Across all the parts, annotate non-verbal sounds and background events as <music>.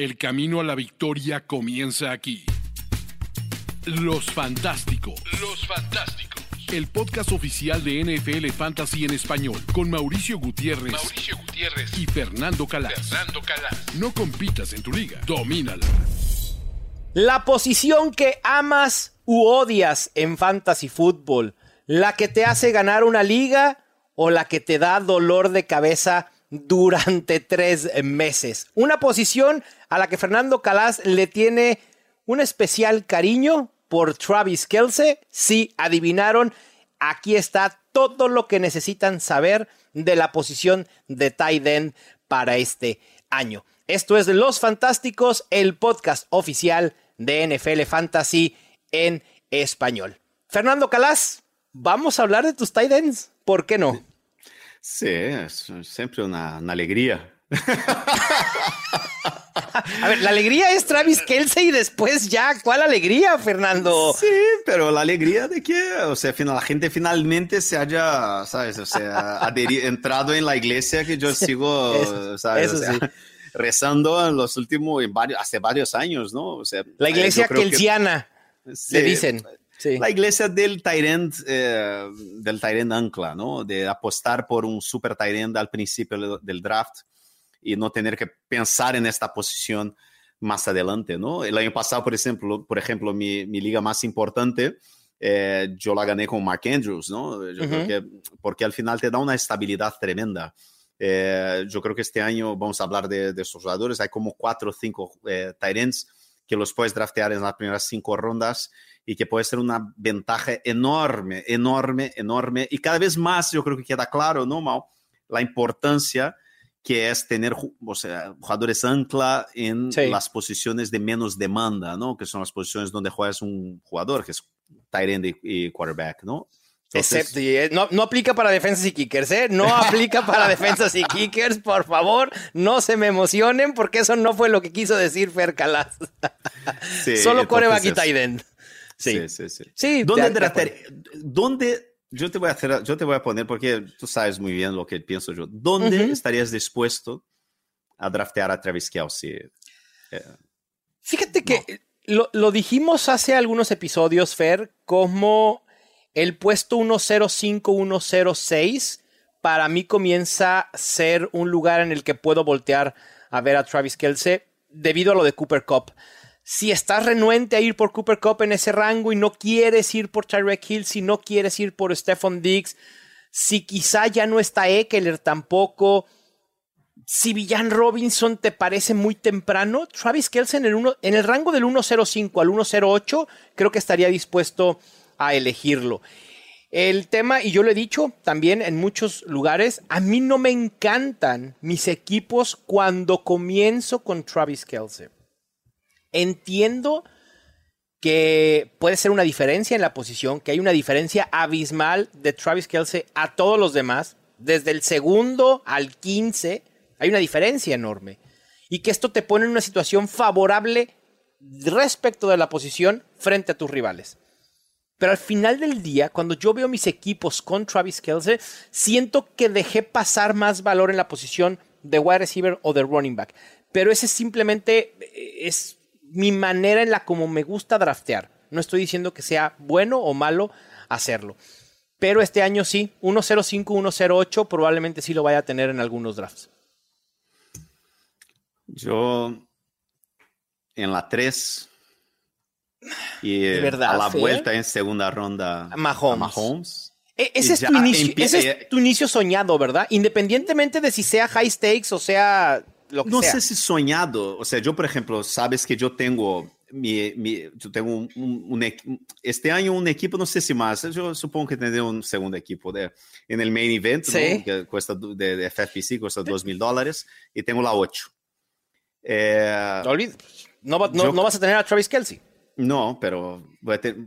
El camino a la victoria comienza aquí. Los Fantásticos. Los Fantásticos. El podcast oficial de NFL Fantasy en español con Mauricio Gutiérrez, Mauricio Gutiérrez y Fernando Calas. Fernando Calas. No compitas en tu liga, domínala. La posición que amas u odias en fantasy fútbol, la que te hace ganar una liga o la que te da dolor de cabeza durante tres meses. Una posición a la que Fernando Calas le tiene un especial cariño por Travis Kelsey. Si adivinaron, aquí está todo lo que necesitan saber de la posición de tight para este año. Esto es Los Fantásticos, el podcast oficial de NFL Fantasy en español. Fernando Calas, vamos a hablar de tus tight ends. ¿Por qué no? Sí, es siempre una, una alegría. A ver, la alegría es Travis <laughs> Kelsey y después ya, ¿cuál alegría, Fernando? Sí, pero la alegría de que, o sea, la gente finalmente se haya, ¿sabes? O sea, <laughs> entrado en la iglesia que yo sigo, eso, ¿sabes? Eso sí. <laughs> rezando en los últimos, varios, hace varios años, ¿no? O sea, la iglesia kelsiana, sí, le dicen. Sí. La iglesia del Tyrant, eh, del Tyrant ancla, ¿no? De apostar por un super Tyrant al principio del draft y no tener que pensar en esta posición más adelante, ¿no? El año pasado, por ejemplo, por ejemplo mi, mi liga más importante, eh, yo la gané con Mark Andrews, ¿no? Yo uh -huh. creo que, porque al final te da una estabilidad tremenda. Eh, yo creo que este año vamos a hablar de, de estos jugadores. Hay como cuatro o cinco eh, Tyrants que los puedes draftear en las primeras cinco rondas y que puede ser una ventaja enorme, enorme, enorme. Y cada vez más yo creo que queda claro, ¿no, Mau? La importancia que es tener o sea, jugadores ancla en sí. las posiciones de menos demanda, ¿no? Que son las posiciones donde juegas un jugador, que es tight end y, quarterback, ¿no? Entonces, Excepto, no, no, aplica para defensas y kickers, ¿eh? No aplica <laughs> para defensas y kickers, por favor, no se me emocionen porque eso no fue lo que quiso decir Fer Calas. Sí, Solo coreback y tight end. Sí, sí, sí. ¿Dónde, de, de ¿Dónde yo te voy a hacer, yo te voy a poner porque tú sabes muy bien lo que pienso yo. ¿Dónde uh -huh. estarías dispuesto a draftear a Travis Kelsey? Eh, Fíjate que no. lo, lo, dijimos hace algunos episodios, Fer, como el puesto 105-106 para mí comienza a ser un lugar en el que puedo voltear a ver a Travis Kelsey debido a lo de Cooper Cup si estás renuente a ir por Cooper Cup en ese rango y no quieres ir por Tyreek Hill, si no quieres ir por Stephon Diggs, si quizá ya no está Eckler tampoco, si Villan Robinson te parece muy temprano, Travis Kelce en el, uno, en el rango del 1.05 al 1.08 creo que estaría dispuesto a elegirlo. El tema, y yo lo he dicho también en muchos lugares, a mí no me encantan mis equipos cuando comienzo con Travis Kelce. Entiendo que puede ser una diferencia en la posición, que hay una diferencia abismal de Travis Kelsey a todos los demás, desde el segundo al 15, hay una diferencia enorme. Y que esto te pone en una situación favorable respecto de la posición frente a tus rivales. Pero al final del día, cuando yo veo mis equipos con Travis Kelsey, siento que dejé pasar más valor en la posición de wide receiver o de running back. Pero ese simplemente es mi manera en la como me gusta draftear. No estoy diciendo que sea bueno o malo hacerlo. Pero este año sí, 105, 108 probablemente sí lo vaya a tener en algunos drafts. Yo en la 3 y de verdad, a la vuelta en segunda ronda Mahomes. A Mahomes. E ese, es tu, inicio, ese es tu inicio soñado, ¿verdad? Independientemente de si sea high stakes o sea lo que no sea. sé si soñado. O sea, yo, por ejemplo, sabes que yo tengo mi, mi yo tengo un, un, un, este año un equipo, no sé si más, yo supongo que tendré un segundo equipo de, en el main event, sí. ¿no? que cuesta de, de FFPC, cuesta dos mil dólares, y tengo la 8. Eh, no, no, no, yo, no, vas a tener a Travis Kelsey. No, pero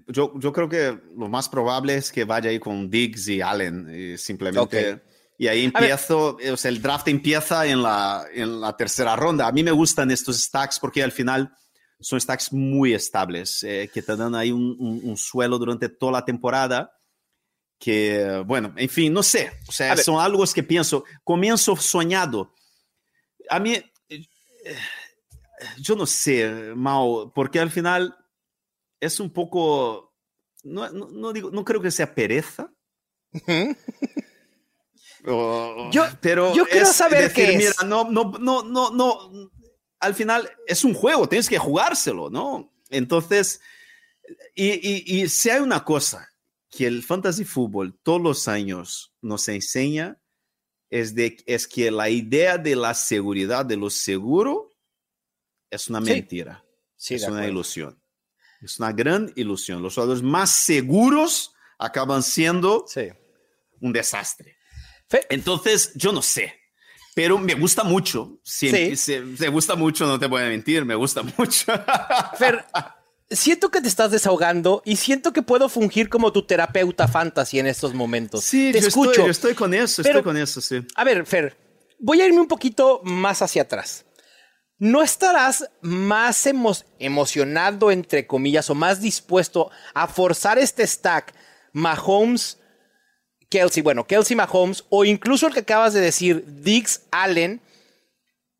yo, yo creo que lo más probable es que vaya ahí con Diggs y Allen, y simplemente... Okay y ahí empiezo, o sea, el draft empieza en la, en la tercera ronda. A mí me gustan estos stacks porque al final son stacks muy estables, eh, que te dan ahí un, un, un, suelo durante toda la temporada. Que, bueno, en fin, no sé. O sea, son algo que pienso. Comienzo soñado. A mí, eh, yo no sé, Mao, porque al final es un poco, no, no, no digo, no creo que sea pereza. <laughs> O- Yo- pero yo quiero saber decir, qué es. mira, no, no, no, no, no, al final es un juego, tienes que jugárselo, ¿no? Entonces, y, y, y si hay una cosa que el fantasy fútbol todos los años nos enseña, es, de, es que la idea de la seguridad, de lo seguro, es una mentira, Sí, es una ilusión. Es una gran ilusión. Los jugadores más seguros acaban siendo Sí. un desastre. Entonces, yo no sé, pero me gusta mucho. Sí, Sí. se- se gusta mucho, no te voy a mentir, me gusta <laughs> mucho. Fer, siento que te estás desahogando y siento que puedo fungir como tu terapeuta fantasy en estos momentos. Sí, te yo escucho. Estoy, yo estoy con eso, Pero- estoy con eso, sí. A ver, Fer, voy a irme un poquito más hacia atrás. ¿No estarás más emo- emocionado, entre comillas, o más dispuesto a forzar este stack Mahomes, Kelsey, bueno, Kelsey Mahomes, o incluso el que acabas de decir, Diggs Allen,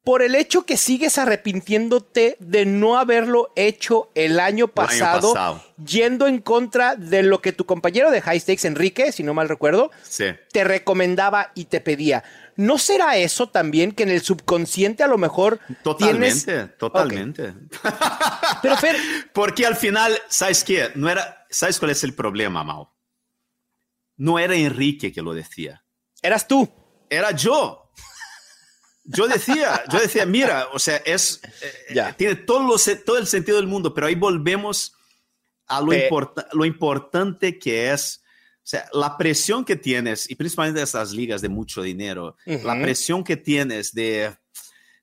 por el hecho que sigues arrepintiéndote de no haberlo hecho el año pasado, pasado. yendo en contra de lo que tu compañero de High Stakes, Enrique, si no mal recuerdo, Sí. te recomendaba y te pedía. ¿No será eso también que en el subconsciente a lo mejor Totalmente, tienes... totalmente. Pero Fer, <laughs> Porque al final, ¿sabes qué? No era, ¿Sabes cuál es el problema, Mao? No era Enrique que lo decía, eras tú. era yo. Yo decía, yo decía, mira, o sea, es, eh, Ya. tiene todo, lo se- todo el sentido del mundo, pero ahí volvemos a lo, importa- lo importante que es, o sea, la presión que tienes, y principalmente estas ligas de mucho dinero, la presión que tienes de,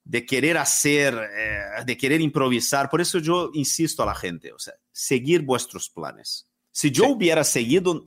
de querer hacer, eh, de querer improvisar. Por eso yo insisto a la gente, o sea, seguir vuestros planes. Si yo Sí. hubiera seguido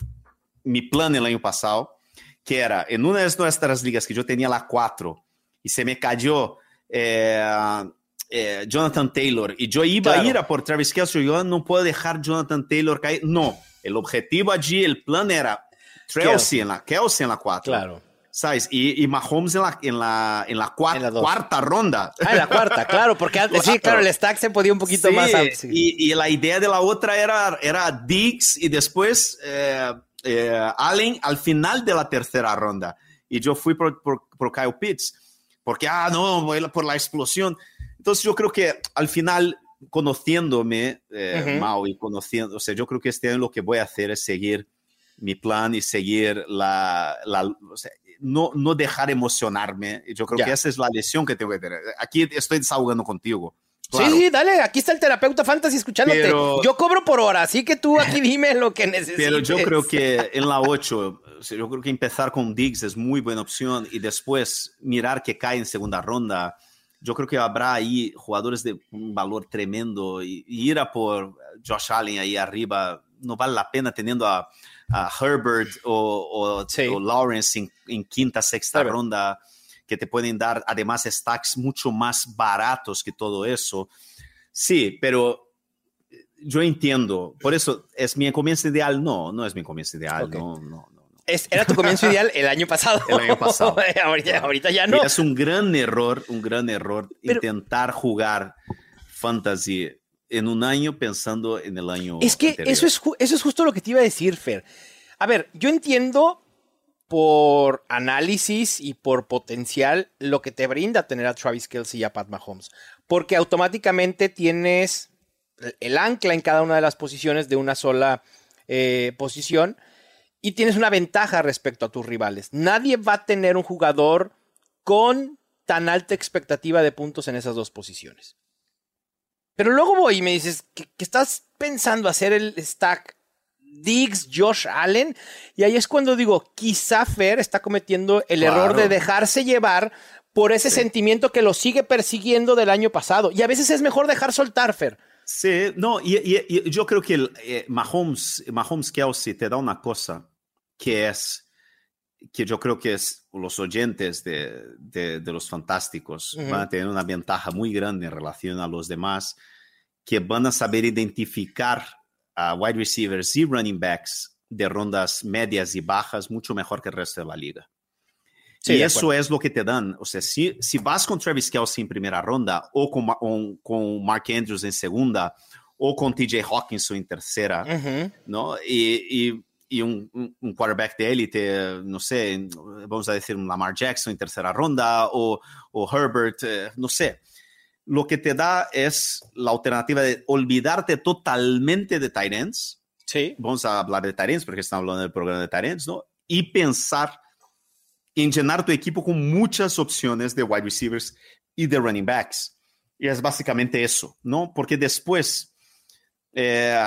mi plan el año pasado, que era en una de nuestras ligas que yo tenía la 4 y se me cayó eh, eh, Jonathan Taylor y yo iba Claro. a ir a por Travis Kelce, yo no puedo dejar Jonathan Taylor caer. No, el objetivo allí, el plan era. Kelsey en la, Kelsey en la 4. Claro. ¿Sabes? Y, y Mahomes en la, en la, en la, cua- En la cuarta ronda. Ah, en la cuarta, claro, porque antes sí, Claro. el stack se podía un poquito Sí, más sí. Y, y la idea de la otra era, era Diggs y después eh, eh, Allen al final de la tercera ronda. Y yo fui por, por, por Kyle Pitts, porque, ah, no, por la explosión. Entonces yo creo que al final, conociéndome, eh. Mau, y conociendo, o sea, yo creo que este año lo que voy a hacer es seguir mi plan y seguir la, la o sea, no, no dejar emocionarme. Yo creo que esa es la lección que tengo que tener. Aquí estoy desahogando contigo. Sí, Claro. sí, dale, aquí está el terapeuta fantasy escuchándote. Pero- Yo cobro por hora, así que tú aquí <laughs> dime lo que necesites. Pero yo creo que en la 8, o sea, yo creo que empezar con Diggs es muy buena opción y después mirar que cae en segunda ronda. Yo creo que habrá ahí jugadores de un valor tremendo y, y ir a por Josh Allen ahí arriba no vale la pena teniendo a, a Herbert o, o- Sí. o Lawrence en, en quinta, sexta ronda que te pueden dar además stacks mucho más baratos que todo eso. Sí, pero yo entiendo. Por eso, ¿es mi comienzo ideal? No, no es mi comienzo ideal. Ok. No, no, no. no. Es- era tu comienzo ideal el año pasado. El año pasado. <laughs> ahorita, Claro. ahorita ya no. Es un gran error, un gran error Pero- intentar jugar fantasy en un año pensando en el año Es que anterior. eso es, eso es justo lo que te iba a decir, Fer. A ver, yo entiendo por análisis y por potencial lo que te brinda tener a Travis Kelsey y a Pat Mahomes. Porque automáticamente tienes el ancla en cada una de las posiciones de una sola eh, posición y tienes una ventaja respecto a tus rivales. Nadie va a tener un jugador con tan alta expectativa de puntos en esas dos posiciones. Pero luego voy y me dices que, que estás pensando hacer el stack Diggs, Josh Allen, y ahí es cuando digo, quizá Fer está cometiendo el Claro. error de dejarse llevar por ese Sí. sentimiento que lo sigue persiguiendo del año pasado. Y a veces es mejor dejar soltar, Fer. Sí, no, y, y- y yo creo que el, eh, Mahomes, Mahomes Kelsey te da una cosa que es, que yo creo que es los oyentes de, de- de los fantásticos Ujú. van a tener una ventaja muy grande en relación a los demás, que van a saber identificar a wide receivers y running backs de rondas medias y bajas mucho mejor que el resto de la liga. y eso es lo que te dan. O sea, si, si vas con Travis Kelsey en primera ronda o con, con Mark Andrews en segunda o con TJ Hawkinson en tercera, ¿no? Y, y, un, un, quarterback de élite, no sé, vamos a decir un Lamar Jackson en tercera ronda o, o Herbert, eh, no sé. Lo que te da es la alternativa de olvidarte totalmente de tight ends. Sí. Vamos a hablar de tight ends porque estamos hablando del programa de tight ends, ¿no? Y pensar en llenar tu equipo con muchas opciones de wide receivers y de running backs. Y es básicamente eso, ¿no? Porque después eh,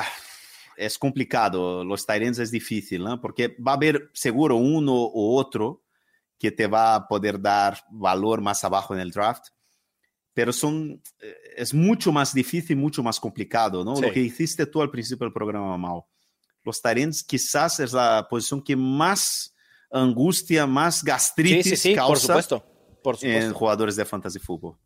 es complicado, los Tyrants es difícil, ¿no? Porque va a haber seguro uno u otro que te va a poder dar valor más abajo en el draft, pero son, eh, es mucho más difícil, mucho más complicado, ¿no? Lo que hiciste tú al principio del programa, Mao. Los Tyrants quizás es la posición que más angustia, más gastritis causa por supuesto, por supuesto. en jugadores de fantasy fútbol.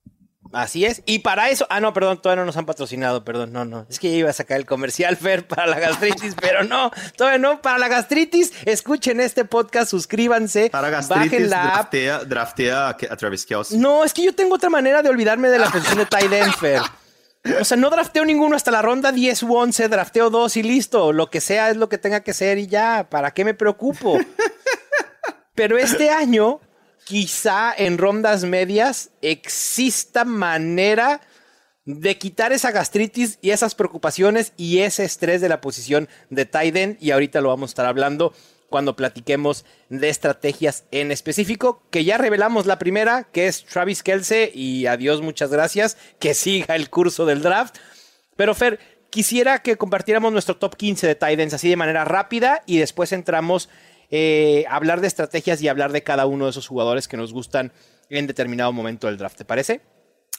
Así es. Y para eso, ah, no, perdón, todavía no nos han patrocinado, perdón, no, no. Es que ya iba a sacar el comercial Fer para la gastritis, pero no, todavía no. Para la gastritis, escuchen este podcast, suscríbanse. Para gastritis, bajen la draftea, draftea a Travis Kelsey. No, es que yo tengo otra manera de olvidarme de la posición de Ty Fer. O sea, no drafteo ninguno hasta la ronda 10 u 11, drafteo dos y listo. Lo que sea es lo que tenga que ser y ya. ¿Para qué me preocupo? Pero este año, quizá en rondas medias, exista manera de quitar esa gastritis y esas preocupaciones y ese estrés de la posición de Tiden. Y ahorita lo vamos a estar hablando cuando platiquemos de estrategias en específico, que ya revelamos la primera, que es Travis Kelsey, y adiós, muchas gracias, que siga el curso del draft. Pero Fer, quisiera que compartiéramos nuestro top 15 de Titans así de manera rápida y después entramos eh, hablar de estrategias y hablar de cada uno de esos jugadores que nos gustan en determinado momento del draft. ¿Te parece?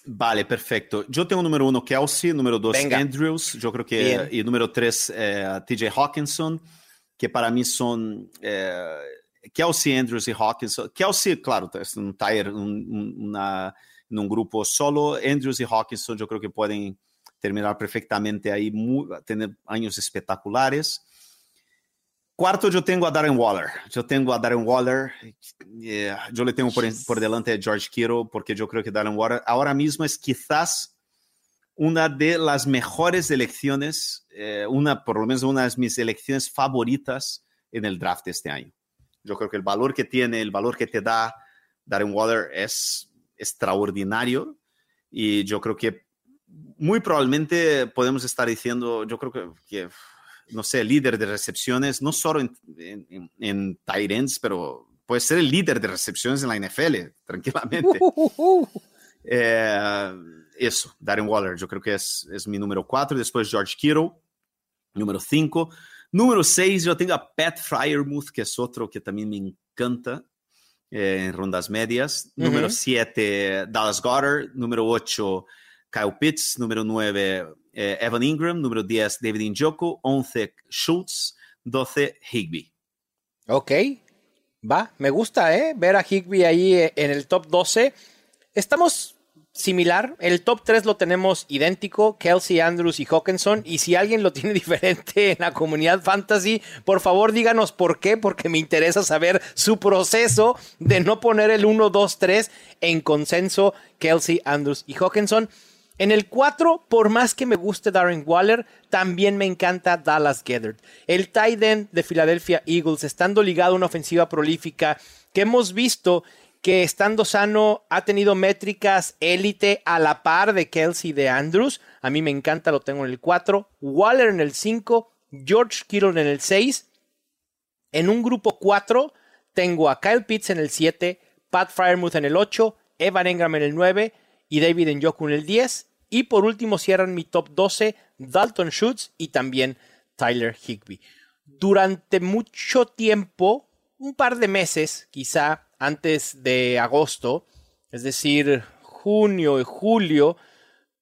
Vale, perfecto. Yo tengo número uno Kelsey, número dos Andrews, yo creo que, y número tres eh, TJ Hawkinson, que para mí son eh, Kelsey, Andrews y Hawkinson. Kelsey, claro, es un tire, un, en un grupo solo. Andrews y Hawkinson yo creo que pueden terminar perfectamente ahí, tener años espectaculares. Cuarto, yo tengo a Darren Waller. Yo tengo a Darren Waller. Yeah. Yo le tengo por, por, delante a George Kittle porque yo creo que Darren Waller ahora mismo es quizás una de las mejores elecciones, eh, una, por lo menos una de mis elecciones favoritas en el draft este año. Yo creo que el valor que tiene, el valor que te da Darren Waller es extraordinario y yo creo que muy probablemente podemos estar diciendo, yo creo que, que no sé, líder de recepciones, no solo en, en, en pero puede ser el líder de recepciones en la NFL, <laughs> tranquilamente. <laughs> Eh, eso, Darren Waller, yo creo que es, es mi número cuatro. Después George Kittle, número cinco. Número seis, yo tengo a Pat Fryermuth, que es otro que también me encanta eh, en rondas medias. Número siete, Dallas Goddard. Número ocho, Kyle Pitts. Número nueve, eh, Evan Ingram, número 10 David Njoku, 11 Schultz, 12 Higby. Ok, va, me gusta ¿eh? ver a Higby ahí eh, en el top 12. Estamos similar, el top 3 lo tenemos idéntico, Kelsey, Andrews y Hawkinson, y si alguien lo tiene <laughs> diferente en la comunidad fantasy, por favor díganos por qué, porque me interesa saber su proceso de no poner el 1, 2, 3 en consenso, Kelsey, Andrews y Hawkinson. En el 4, por más que me guste Darren Waller, también me encanta Dallas Gethert. El tight end de Philadelphia Eagles, estando ligado a una ofensiva prolífica, que hemos visto que estando sano ha tenido métricas élite a la par de Kelsey de Andrews. A mí me encanta, lo tengo en el 4. Waller en el 5, George Kittle en el 6. En un grupo 4 tengo a Kyle Pitts en el 7, Pat Fryermuth en el 8, Evan Engram en el 9 y David Njoku en el 10. Y por último cierran mi top 12 Dalton Schultz y también Tyler Higby. Durante mucho tiempo, un par de meses quizá antes de agosto, es decir, junio y julio,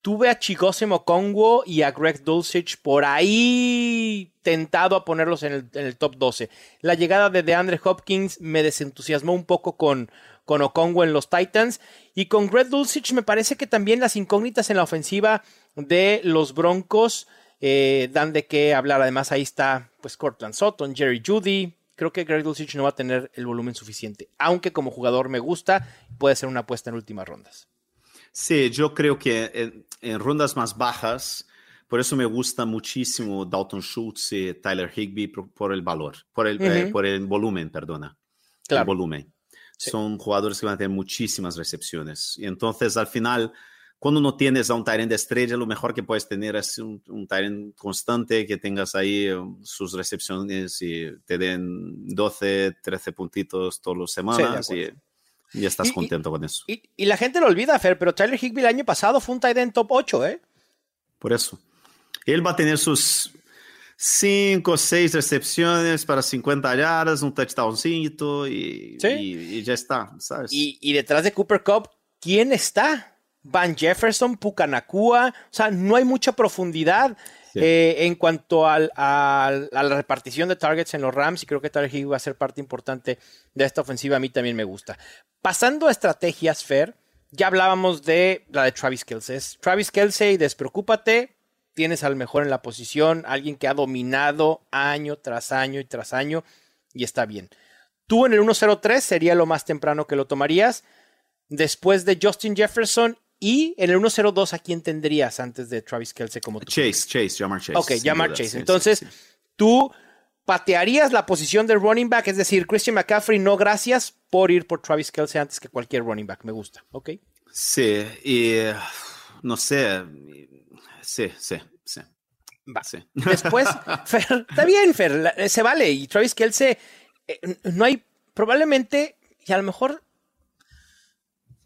tuve a Chigose Congo y a Greg Dulcich por ahí tentado a ponerlos en el, en el, top 12. La llegada de DeAndre Hopkins me desentusiasmó un poco con, con Okongo en los Titans. Y con Greg Dulcich me parece que también las incógnitas en la ofensiva de los Broncos eh, dan de qué hablar. Además, ahí está pues Cortland Sutton, Jerry Judy, creo que Greg Dulcich no va a tener el volumen suficiente. Aunque como jugador me gusta, puede ser una apuesta en últimas rondas. Sí, yo creo que en, en rondas más bajas, por eso me gusta muchísimo Dalton Schultz y Tyler Higby por, por el valor, por el, eh, por el volumen, perdona. Claro. El volumen. Sí. Son jugadores que van a tener muchísimas recepciones. Y entonces, al final, cuando no tienes a un Tyrant de estrella, lo mejor que puedes tener es un, un Tyrant constante, que tengas ahí um, sus recepciones y te den 12, 13 puntitos todas las semanas y, y estás y- contento con eso. Y, y la gente lo olvida, Fer, pero Tyler Higby el año pasado fue un tight end top 8, ¿eh? Por eso. Él va a tener sus 5 o 6 recepciones para 50 yardas, un touchdowncito y, Sí. y, y ya está, ¿sabes? Y, y detrás de Cooper Cup, ¿quién está? Van Jefferson, Pucanacua, o sea, no hay mucha profundidad Sí. eh, en cuanto al- al- a la repartición de targets en los Rams y creo que Higby va a ser parte importante de esta ofensiva, a mí también me gusta. Pasando a estrategias, Fer, ya hablábamos de la de Travis Kelsey. Travis Kelsey, despreocúpate, tienes al mejor en la posición, alguien que ha dominado año tras año y tras año y está bien. Tú en el 1-0-3 sería lo más temprano que lo tomarías. Después de Justin Jefferson y en el 1-0-2, ¿a quién tendrías antes de Travis Kelsey como tu Chase, Chase, Jamar Chase. Ok, Jamar Chase. sí, sí, Entonces, sí. tú patearías la posición de running back, es decir, Christian McCaffrey, no gracias por ir por Travis Kelsey antes que cualquier running back. Me gusta, ¿ok? Sí, y eh, no sé. Sí, sí, sí. <laughs> Después, Fer, está bien, Fer, la- se vale. Y Travis Kelsey, eh, no hay, probablemente, y a lo mejor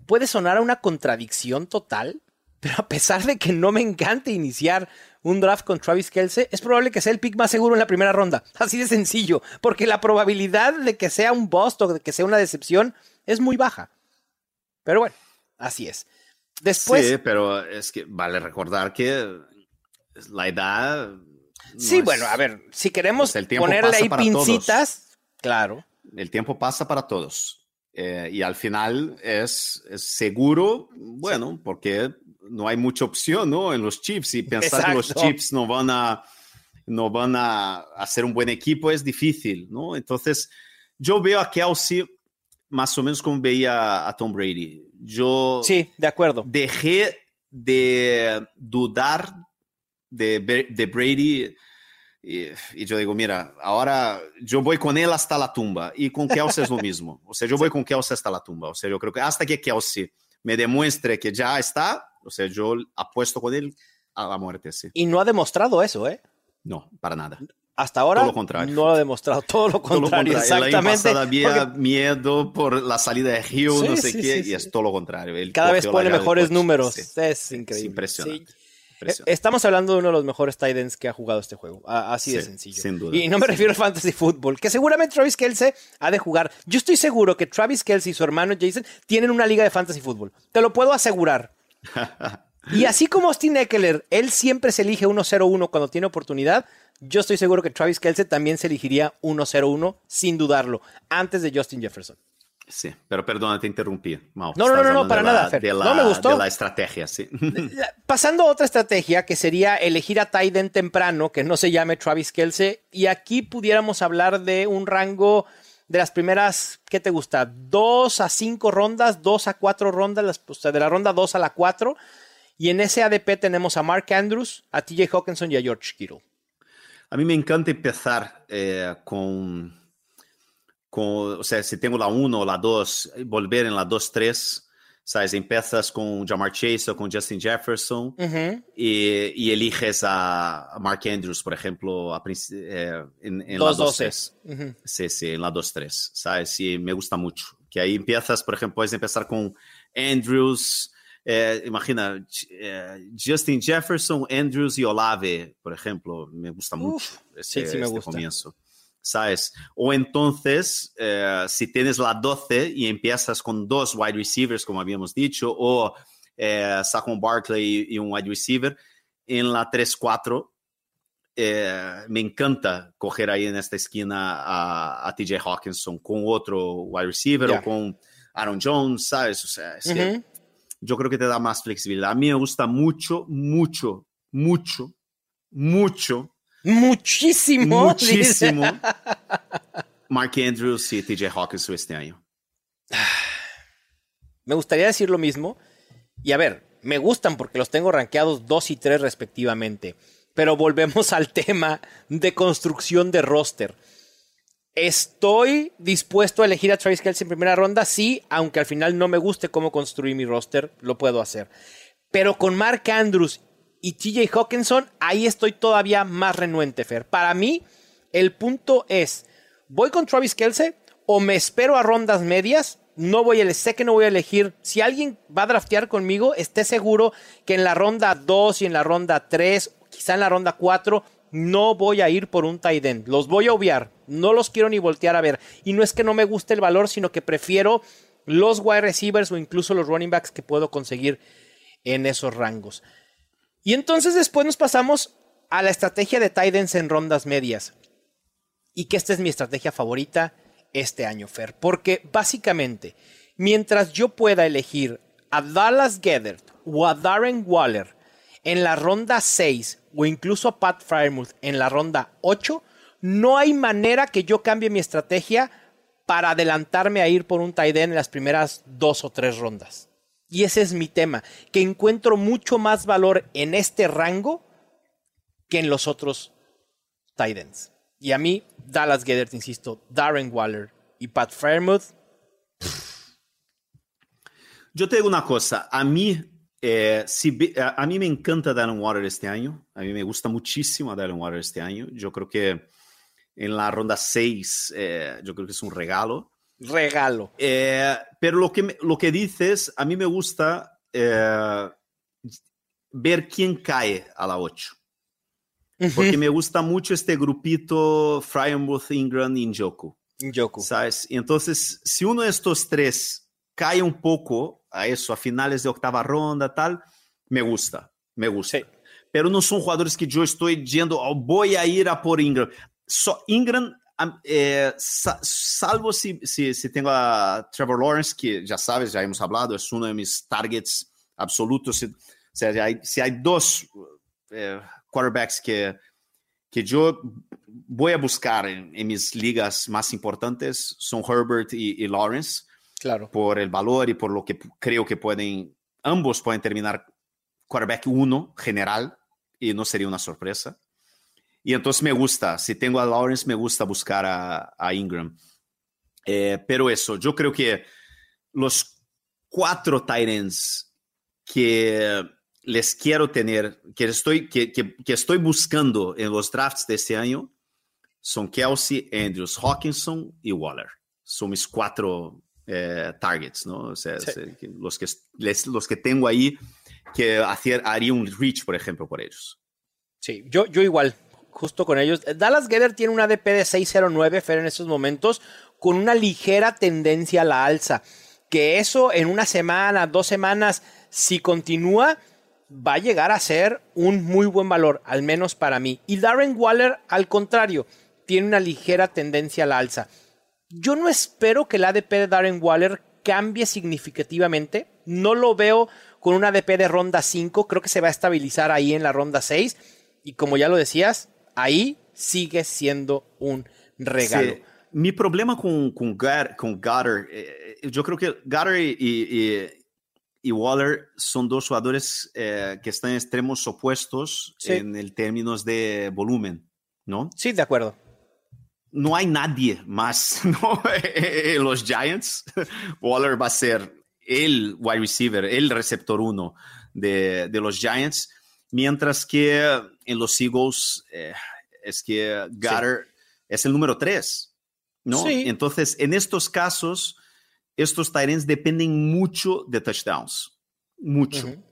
puede sonar a una contradicción total, pero a pesar de que no me encante iniciar un draft con Travis Kelsey, es probable que sea el pick más seguro en la primera ronda. <laughs> Así de sencillo, porque la probabilidad de que sea un bust o de que sea una decepción es muy baja. Pero bueno, así es. Después, sí, pero es que vale recordar que la edad. no Sí, es- bueno, a ver, si queremos Pues ponerle ahí pincitas, claro. El tiempo pasa para todos. Eh, y al final es, es seguro, bueno, porque no hay mucha opción, ¿no? En los chips. Y pensar que los chips no van a no van a hacer un buen equipo es difícil, ¿no? Entonces, yo veo a Kelsey más o menos como veía a Tom Brady. Yo Sí, de acuerdo. dejé de dudar de, de Brady y, y yo digo, mira, ahora yo voy con él hasta la tumba y con Kelsey es lo mismo. O sea, yo voy con Kelsey hasta la tumba. O sea, yo creo que hasta que Kelsey me demuestre que ya está, o sea, yo apuesto con él a la muerte, sí. Y no ha demostrado eso, ¿eh? No, para nada. Hasta ahora Todo lo contrario. no lo ha demostrado. Todo lo Todo lo contrario, contrario. El año exactamente. había porque miedo por la salida de Sí, no sé sí, qué, sí, y es todo lo contrario. Él cada vez pone mejores números. Es increíble. impresionante. Sí. Impresionante. Eh, Estamos hablando de uno de los mejores tight ends que ha jugado este juego. Así de sencillo. sin duda. Y no me refiero a fantasy football, que seguramente Travis Kelsey ha de jugar. Yo estoy seguro que Travis Kelsey y su hermano Jason tienen una liga de fantasy football. Te lo puedo asegurar. <laughs> Y así como Austin Eckler, él siempre se elige 1-0-1 cuando tiene oportunidad. Yo estoy seguro que Travis Kelsey también se elegiría 1-0-1 sin dudarlo, antes de Justin Jefferson. Sí, pero perdona, te interrumpí. Mau, No, no, no, no, para la- nada, Fer. de la- No, me gustó. De la estrategia, sí. <laughs> Pasando a otra estrategia que sería elegir a Tyden temprano, que no se llame Travis Kelsey, y aquí pudiéramos hablar de un rango de las primeras, ¿qué te gusta? Dos a cinco rondas, dos a cuatro rondas, las- o sea, de la ronda dos a la cuatro, y en ese ADP tenemos a Mark Andrews, a TJ Hawkinson y a George Kittle. A mí me encanta empezar eh, con, con, o sea, si tengo la 1 o la 2, volver en la 2-3, ¿sabes? Empiezas con Jamar Chase o con Justin Jefferson Ujú. y, y eliges a, Mark Andrews, por ejemplo, a eh, en, en la Dos 2-3. doces. Ujú. Sí, sí, en la 2-3, ¿sabes? Y me gusta mucho. Que ahí empiezas, por ejemplo, puedes empezar con Andrews, eh, imagina, eh, Justin Jefferson, Andrews y Olave, por ejemplo, me gusta mucho sí, ese, sí me este gusta. comienzo. ¿Sabes? O entonces, eh, si tienes la 12 y empiezas con dos wide receivers, como habíamos dicho, o eh, Saquon Barkley y, y un wide receiver, en la 3-4 eh, me encanta coger ahí en esta esquina a, a TJ Hawkinson con otro wide receiver o con Aaron Jones, ¿sabes? O sea, es que Ujú. yo creo que te da más flexibilidad. A mí me gusta mucho, mucho, mucho, mucho, Muchísimo. muchísimo Mark Andrews y TJ Hawkins este año. <sighs> Me gustaría decir lo mismo. Y a ver, me gustan porque los tengo rankeados 2 y 3 respectivamente. Pero volvemos <laughs> al tema de construcción de roster. ¿Estoy dispuesto a elegir a Travis Kelce en primera ronda? Sí, aunque al final no me guste cómo construir mi roster, lo puedo hacer. Pero con Mark Andrews y TJ Hawkinson, ahí estoy todavía más renuente, Fer. Para mí, el punto es, ¿voy con Travis Kelce o me espero a rondas medias? No voy a, sé que no voy a elegir. Si alguien va a draftear conmigo, esté seguro que en la ronda 2 y en la ronda 3, quizá en la ronda 4, no voy a ir por un tight end. Los voy a obviar. No los quiero ni voltear a ver. Y no es que no me guste el valor, sino que prefiero los wide receivers o incluso los running backs que puedo conseguir en esos rangos. Y entonces después nos pasamos a la estrategia de tight ends en rondas medias. Y que esta es mi estrategia favorita este año, Fer. Porque básicamente, mientras yo pueda elegir a Dallas Gethert o a Darren Waller en la ronda 6 o incluso a Pat Fryermuth en la ronda 8, no hay manera que yo cambie mi estrategia para adelantarme a ir por un tight end en las primeras dos o tres rondas. Y ese es mi tema, que encuentro mucho más valor en este rango que en los otros tight ends. Y a mí, Dallas Gedert, insisto, Darren Waller y Pat Fairmouth. Yo te digo una cosa, a mí Eh, si, a, mí me encanta Darren Water este año, a mí me gusta muchísimo Darren Water este año. Yo creo que en la ronda 6, eh, yo creo que es un regalo. Regalo. Eh, pero lo que, lo que dices, a mí me gusta ver quién cae a la 8. Porque me gusta mucho este grupito Fryermuth, Ingram y Njoku. Njoku. ¿Sabes? Entonces, si uno de estos tres cae un poco a eso, a finales de octava ronda, tal, me gusta, me gusta. Sí. Pero no son jugadores que yo estoy diciendo, oh, voy a ir a por Ingram. So, Ingram, eh, sa salvo si, si, si, tengo a Trevor Lawrence, que ya sabes, ya hemos hablado, es uno de mis targets absolutos. Si, o sea, si hay, si hay dos eh, quarterbacks que, que yo voy a buscar en, en, mis ligas más importantes, son Herbert y, y Lawrence. Claro. Por el valor y por lo que creo que pueden, ambos pueden terminar quarterback 1 general y no sería una sorpresa. Y entonces me gusta, si tengo a Lawrence, me gusta buscar a, a Ingram. Eh, pero eso, yo creo que los cuatro Titans que les quiero tener, que estoy, que, que, que, estoy buscando en los drafts de este año, son Kelsey, Andrews, Hawkinson y Waller. Son mis cuatro eh, targets, ¿no? O sea, sí. los, que, les, los que tengo ahí que hacer, haría un reach, por ejemplo, por ellos. Sí, yo, yo igual, justo con ellos. Dallas Gedder tiene un ADP de 609, Fer, en estos momentos, con una ligera tendencia a la alza. Que eso en una semana, dos semanas, si continúa, va a llegar a ser un muy buen valor, al menos para mí. Y Darren Waller, al contrario, tiene una ligera tendencia a la alza. Yo no espero que el ADP de Darren Waller cambie significativamente. No lo veo con un ADP de ronda 5. Creo que se va a estabilizar ahí en la ronda 6. Y como ya lo decías, ahí sigue siendo un regalo. Sí. Mi problema con, con, con Goddard, eh, yo creo que Goddard y, y, y, Waller son dos jugadores eh, que están en extremos opuestos sí. en el términos de volumen, ¿no? Sí, de acuerdo no hay nadie más <laughs> ¿no? en los Giants. Waller va a ser el wide receiver, el receptor uno de, de los Giants, mientras que en los Eagles eh, es que Goddard sí. es el número tres. ¿no? Sí. Entonces, en estos casos, estos Tyrants dependen mucho de touchdowns. Mucho. Uh -huh.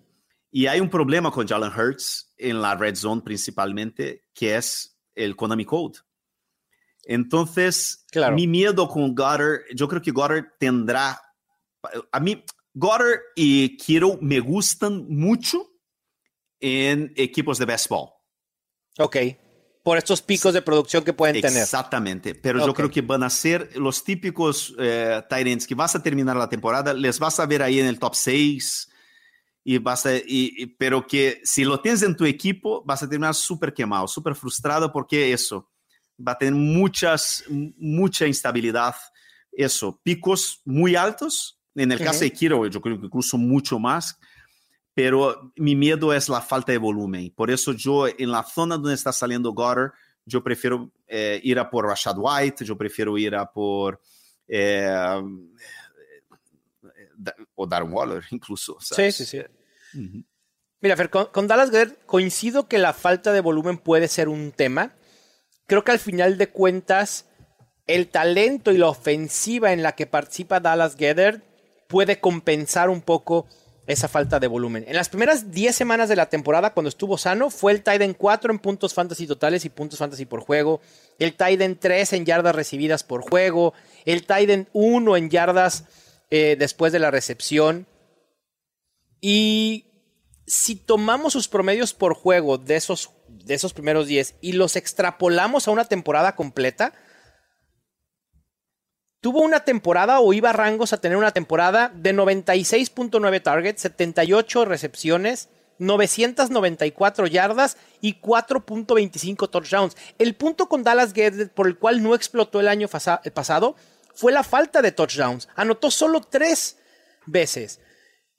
Y hay un problema con Jalen Hurts en la red zone principalmente, que es el Konami Code. Entonces, claro. mi miedo con Goddard, yo creo que Goddard tendrá. A mí, Goddard y Kiro me gustan mucho en equipos de béisbol. Ok. Por estos picos de producción que pueden tener. Exactamente. Pero okay. yo creo que van a ser los típicos eh, Tyrants que vas a terminar la temporada, les vas a ver ahí en el top 6. Y vas a, y, y, pero que si lo tienes en tu equipo, vas a terminar súper quemado, súper frustrado, porque eso va a tener muchas, mucha instabilidad. Eso, picos muy altos. En el caso de Kiro, yo creo que incluso mucho más. Pero mi miedo es la falta de volumen. Por eso yo, en la zona donde está saliendo Goddard, yo prefiero eh, ir a por Rashad White, yo prefiero ir a por... Eh, o Darren Waller, incluso. Sí, sí, sí. Mira, Fer, con, Dallas Goddard coincido que la falta de volumen puede ser un tema. Creo que al final de cuentas, el talento y la ofensiva en la que participa Dallas Goddard puede compensar un poco esa falta de volumen. En las primeras 10 semanas de la temporada, cuando estuvo sano, fue el Tiden 4 en puntos fantasy totales y puntos fantasy por juego, el Tiden 3 en yardas recibidas por juego, el Tiden 1 en yardas eh, después de la recepción. Y si tomamos sus promedios por juego de esos, de esos primeros 10 y los extrapolamos a una temporada completa, tuvo una temporada o iba a rangos a tener una temporada de 96.9 targets, 78 recepciones, 994 yardas y 4.25 touchdowns. El punto con Dallas Guedes por el cual no explotó el año pasado fue la falta de touchdowns. Anotó solo tres veces.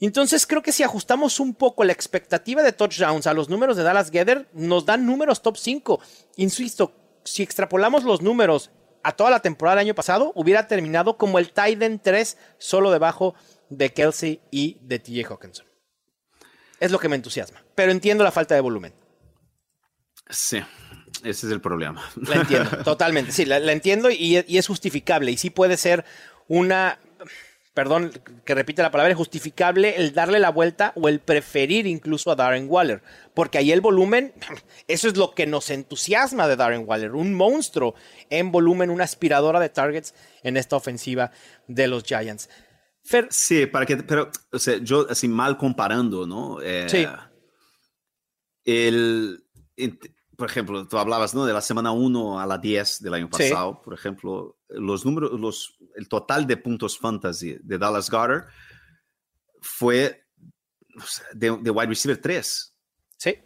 Entonces creo que si ajustamos un poco la expectativa de touchdowns a los números de Dallas Gather, nos dan números top 5. Insisto, si extrapolamos los números a toda la temporada del año pasado, hubiera terminado como el Titan 3, solo debajo de Kelsey y de TJ Hawkinson. Es lo que me entusiasma, pero entiendo la falta de volumen. Sí, ese es el problema. La entiendo, <laughs> totalmente. Sí, la, entiendo y, es justificable. Y sí puede ser una, perdón que repite la palabra, justificable el darle la vuelta o el preferir incluso a Darren Waller. Porque ahí el volumen, <clears throat> eso es lo que nos entusiasma de Darren Waller. Un monstruo en volumen, una aspiradora de targets en esta ofensiva de los Giants. sí, para que, pero, o sea, yo así mal comparando, ¿no? Eh, sí. El, por ejemplo, tú hablabas ¿no? de la semana 1 a la 10 del año pasado, por ejemplo, los números, los, el total de puntos fantasy de Dallas Goddard fue de, wide receiver 3. Sí.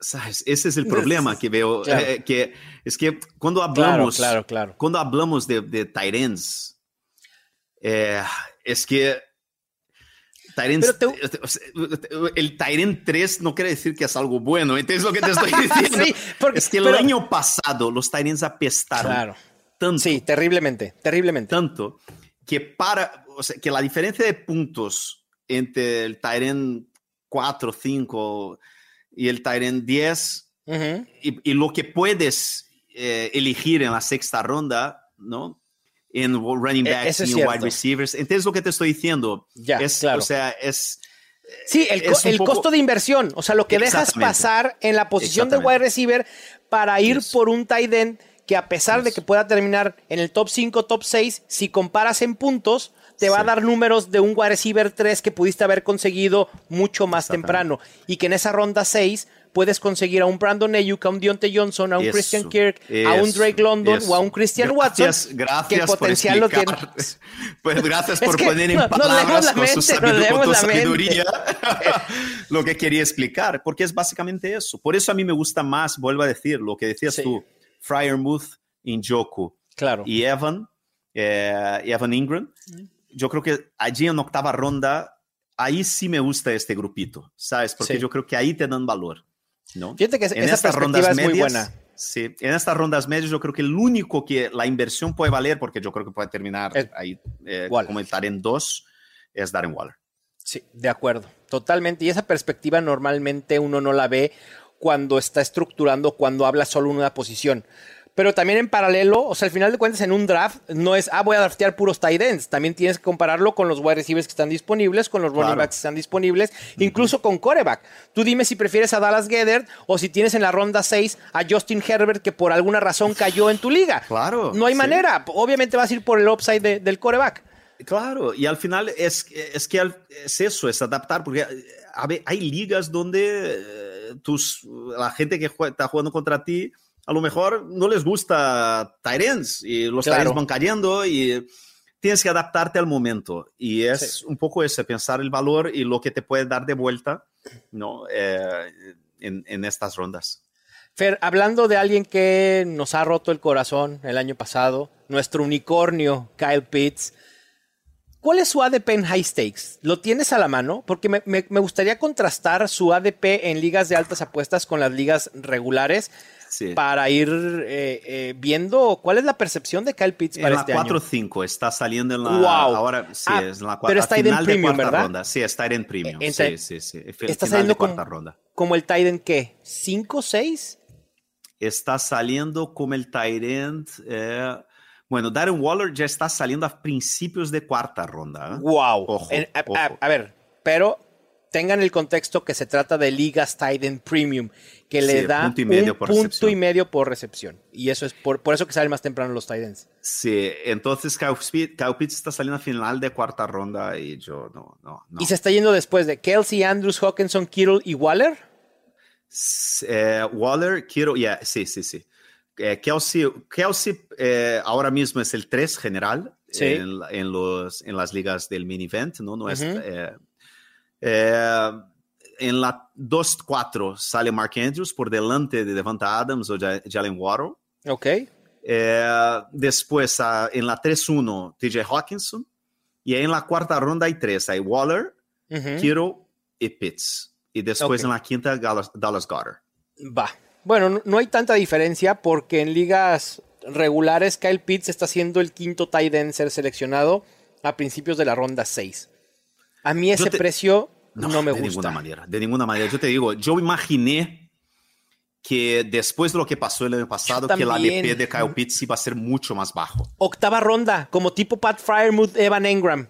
¿Sabes? Ese es el problema que veo. <laughs> Eh, que es que cuando hablamos, claro, claro, Cuando hablamos de, de tight ends, eh, es que el Tyrant 3 no quiere decir que es algo bueno, ¿entiendes lo que te estoy <laughs> diciendo? sí, porque, es que el año pasado los Tyrants apestaron. Claro. Tanto, sí, terriblemente, terriblemente. Tanto que para, o sea, que la diferencia de puntos entre el Tyrant 4, 5 y el Tyrant 10 y, lo que puedes eh, elegir en la sexta ronda, ¿no? En running e, backs y en wide receivers. ¿Entiendes lo que te estoy diciendo? Ya, es, claro. O sea, es... Sí, el, costo de inversión, o sea, lo que dejas pasar en la posición de wide receiver para ir por un tight end que a pesar de que pueda terminar en el top 5, top 6, si comparas en puntos, te va a dar números de un wide receiver 3 que pudiste haber conseguido mucho más temprano y que en esa ronda 6 puedes conseguir a un Brandon Ayuk, a un Deontay Johnson, a un Christian Kirk, a un Drake London o a un Christian Watson. Gracias que potencial lo tiene. Pues gracias <laughs> por poner en palabras con, su sabiduría <laughs> <laughs> lo que quería explicar, porque es básicamente eso. Por eso a mí me gusta más, vuelvo a decir, lo que decías tú, Fryermuth, Injoku claro. y Evan, eh, Evan Ingram. Yo creo que allí en octava ronda ahí sí me gusta este grupito, ¿sabes? Porque yo creo que ahí te dan valor. ¿No? Fíjate que en esa perspectiva es muy buena. Sí, en estas rondas medias yo creo que el único que la inversión puede valer, porque yo creo que puede terminar ahí eh, en dos, es Darren Waller. Sí, de acuerdo, totalmente. Y esa perspectiva normalmente uno no la ve cuando está estructurando, cuando habla solo en una posición. Pero también en paralelo, o sea, al final de cuentas, en un draft no es, ah, voy a draftear puros tight ends. También tienes que compararlo con los wide receivers que están disponibles, con los running backs que están disponibles, incluso con coreback. Tú dime si prefieres a Dallas Gedder o si tienes en la ronda 6 a Justin Herbert que por alguna razón cayó en tu liga. Claro. No hay manera. Obviamente vas a ir por el upside del coreback. Claro, y al final es, es que es eso, es adaptar, porque hay ligas donde eh, tus, la gente que está jugando contra ti a lo mejor no les gusta Tyrens y los claro. van cayendo y tienes que adaptarte al momento. Y es un poco ese, pensar el valor y lo que te puede dar de vuelta ¿no? Eh, en, en, estas rondas. Fer, hablando de alguien que nos ha roto el corazón el año pasado, nuestro unicornio Kyle Pitts, ¿cuál es su ADP en high stakes? ¿Lo tienes a la mano? Porque me, me- me gustaría contrastar su ADP en ligas de altas apuestas con las ligas regulares Sí. para ir eh, eh, viendo cuál es la percepción de Kyle Pitts En para la este año. 4-5, está saliendo en la. Wow. Ahora sí, Ah, es en la pero está en premium, cuarta ¿verdad? ronda. Sí, está en premium. En- sí, sí, sí. Fi- Está saliendo como, ronda. como el Titan, ¿qué? ¿5, 6? Está saliendo como el Tyrant. eh, bueno, Darren Waller ya está saliendo a principios de cuarta ronda. ¿eh? Wow. Ojo, En- a, ojo. a- a ver, pero tengan el contexto que se trata de ligas Titan Premium, que le da punto y medio un por punto recepción. y medio por recepción. Y eso es por, por eso que salen más temprano los Titans. Sí, entonces Pitts está saliendo a final de cuarta ronda y yo no, no, no. Y se está yendo después de Kelsey, Andrews, Hawkinson, Kittle y Waller. Eh, Waller, quiero, ya, sí, sí, sí. Eh, Kelsey, Kelsey eh, ahora mismo es el 3 general Sí. en, en los, en las ligas del mini event, ¿no? no es, eh, en la 2-4 sale Mark Andrews por delante de Devonta Adams o Ja- Jalen Waddle. Ok. Eh, después en la 3-1 TJ Hawkinson. Y ahí en la cuarta ronda hay tres. Hay Waller, Ujú. Kittle y Pitts. Y después Ok. en la quinta Dallas, Dallas Goddard. Va. Bueno, no, no hay tanta diferencia porque en ligas regulares Kyle Pitts está siendo el quinto tight end ser seleccionado a principios de la ronda 6. A mí ese te- precio no, me de gusta. ninguna manera, de ninguna manera. Yo te digo, yo imaginé que después de lo que pasó el año pasado, que el también. ADP de Kyle Pitts iba a ser mucho más bajo. Octava ronda, como tipo Pat Fryermuth, Evan Engram.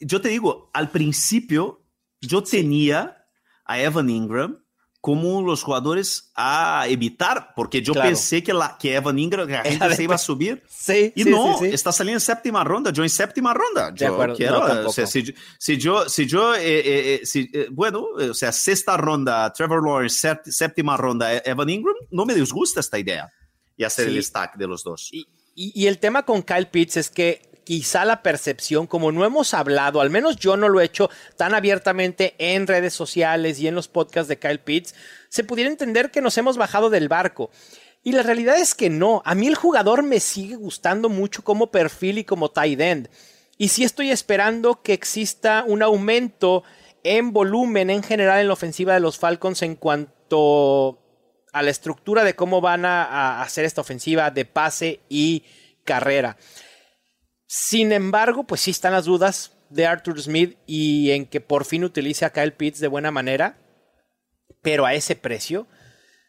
Yo te digo, al principio yo tenía a Evan Ingram como los jugadores a evitar, porque yo Claro. pensé que, la, que Evan Ingram, la gente <laughs> se iba a subir. Sí, Y sí, no, sí, está saliendo en séptima ronda. Yo en séptima ronda. De acuerdo, quiero, no, o sea, si, yo- si yo, si yo, eh, eh, eh, si, eh, bueno, eh, o sea, sexta ronda, Trevor Lawrence, sép- séptima ronda, Evan Ingram, no me disgusta esta idea. Y hacer el stack de los dos. Y, y- y el tema con Kyle Pitts es que quizá la percepción, como no hemos hablado, al menos yo no lo he hecho tan abiertamente en redes sociales y en los podcasts de Kyle Pitts, se pudiera entender que nos hemos bajado del barco. Y la realidad es que no. A mí el jugador me sigue gustando mucho como perfil y como tight end. Y sí estoy esperando que exista un aumento en volumen en general en la ofensiva de los Falcons en cuanto a la estructura de cómo van a, a hacer esta ofensiva de pase y carrera. Sin embargo, pues sí están las dudas de Arthur Smith y en que por fin utilice a Kyle Pitts de buena manera, pero a ese precio.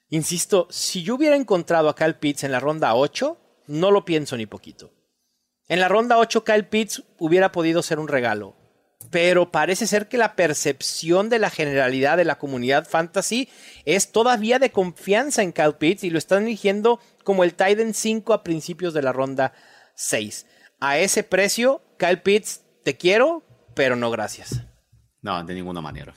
Insisto, si yo hubiera encontrado a Kyle Pitts en la ronda 8, no lo pienso ni poquito. En la ronda 8, Kyle Pitts hubiera podido ser un regalo. Pero parece ser que la percepción de la generalidad de la comunidad fantasy es todavía de confianza en Kyle Pitts y lo están eligiendo como el Titan 5 a principios de la ronda 6. A ese precio, Kyle Pitts, te quiero, pero no gracias. No, de ninguna manera.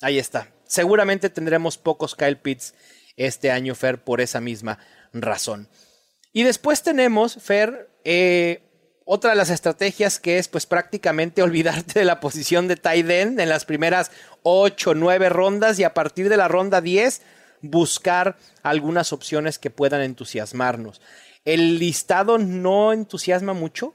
Ahí está. Seguramente tendremos pocos Kyle Pitts este año, Fer, por esa misma razón. Y después tenemos, Fer, eh, otra de las estrategias que es pues prácticamente <laughs> olvidarte de la posición de tight end en las primeras 8 o 9 rondas y a partir de la ronda 10 buscar algunas opciones que puedan entusiasmarnos. El listado no entusiasma mucho.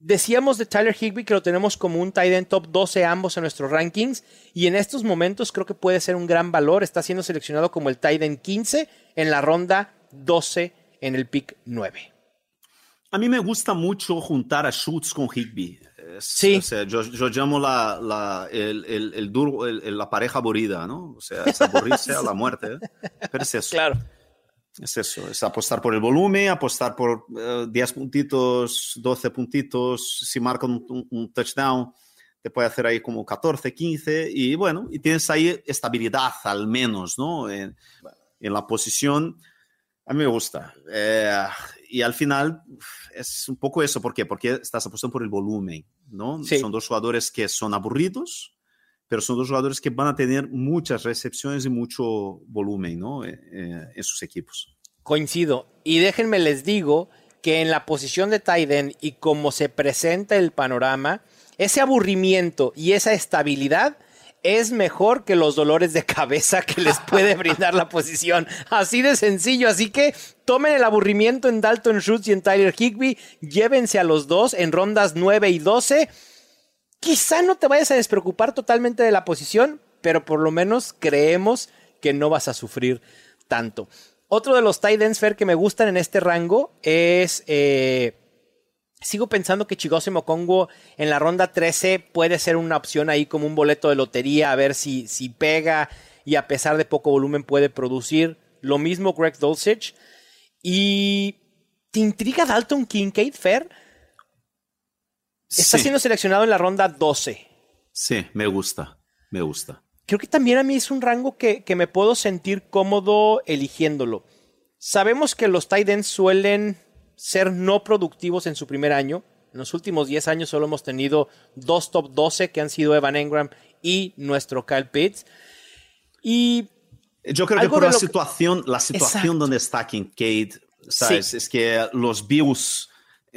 Decíamos de Tyler Higby que lo tenemos como un tight end top 12 ambos en nuestros rankings y en estos momentos creo que puede ser un gran valor. Está siendo seleccionado como el tight end 15 en la ronda 12 en el pick 9. A mí me gusta mucho juntar a Schultz con Higby. Sí. O sea, yo, yo llamo la, la, el, el, el duro, la pareja aburrida, ¿no? O sea, es aburrirse a la muerte. ¿eh? Pero es <laughs> eso. Claro. Es eso, es apostar por el volumen, apostar por eh, 10 puntitos, 12 puntitos, si marcan un, un- un touchdown, te puede hacer ahí como 14, 15, y bueno, y tienes ahí estabilidad al menos, ¿no? En, en la posición, a mí me gusta. Eh, y al final es un poco eso, ¿por qué? Porque estás apostando por el volumen, ¿no? Sí. Son dos jugadores que son aburridos, pero son dos jugadores que van a tener muchas recepciones y mucho volumen, ¿no? Eh, eh, en sus equipos. Coincido. Y déjenme les digo que en la posición de end y como se presenta el panorama, ese aburrimiento y esa estabilidad es mejor que los dolores de cabeza que les puede brindar la posición. Así de sencillo. Así que tomen el aburrimiento en Dalton Schultz y en Tyler Higby. Llévense a los dos en rondas 9 y 12. Quizá no te vayas a despreocupar totalmente de la posición, pero por lo menos creemos que no vas a sufrir tanto. Otro de los tight ends, Fer, que me gustan en este rango es... Eh, sigo pensando que Chigose Mokongo en la ronda 13 puede ser una opción ahí como un boleto de lotería, a ver si, si pega y a pesar de poco volumen puede producir. Lo mismo Greg Dulcich. Y... ¿Te intriga Dalton Kincaid, Fer? Está siendo seleccionado en la ronda 12. Sí, me gusta, me gusta creo que también a mí es un rango que, me puedo sentir cómodo eligiéndolo. Sabemos que los tight ends suelen ser no productivos en su primer año. En los últimos 10 años solo hemos tenido dos top 12 que han sido Evan Engram y nuestro Kyle Pitts. Y yo creo que por la situación, la situación donde está Kincaid, ¿sabes? Es que los Bills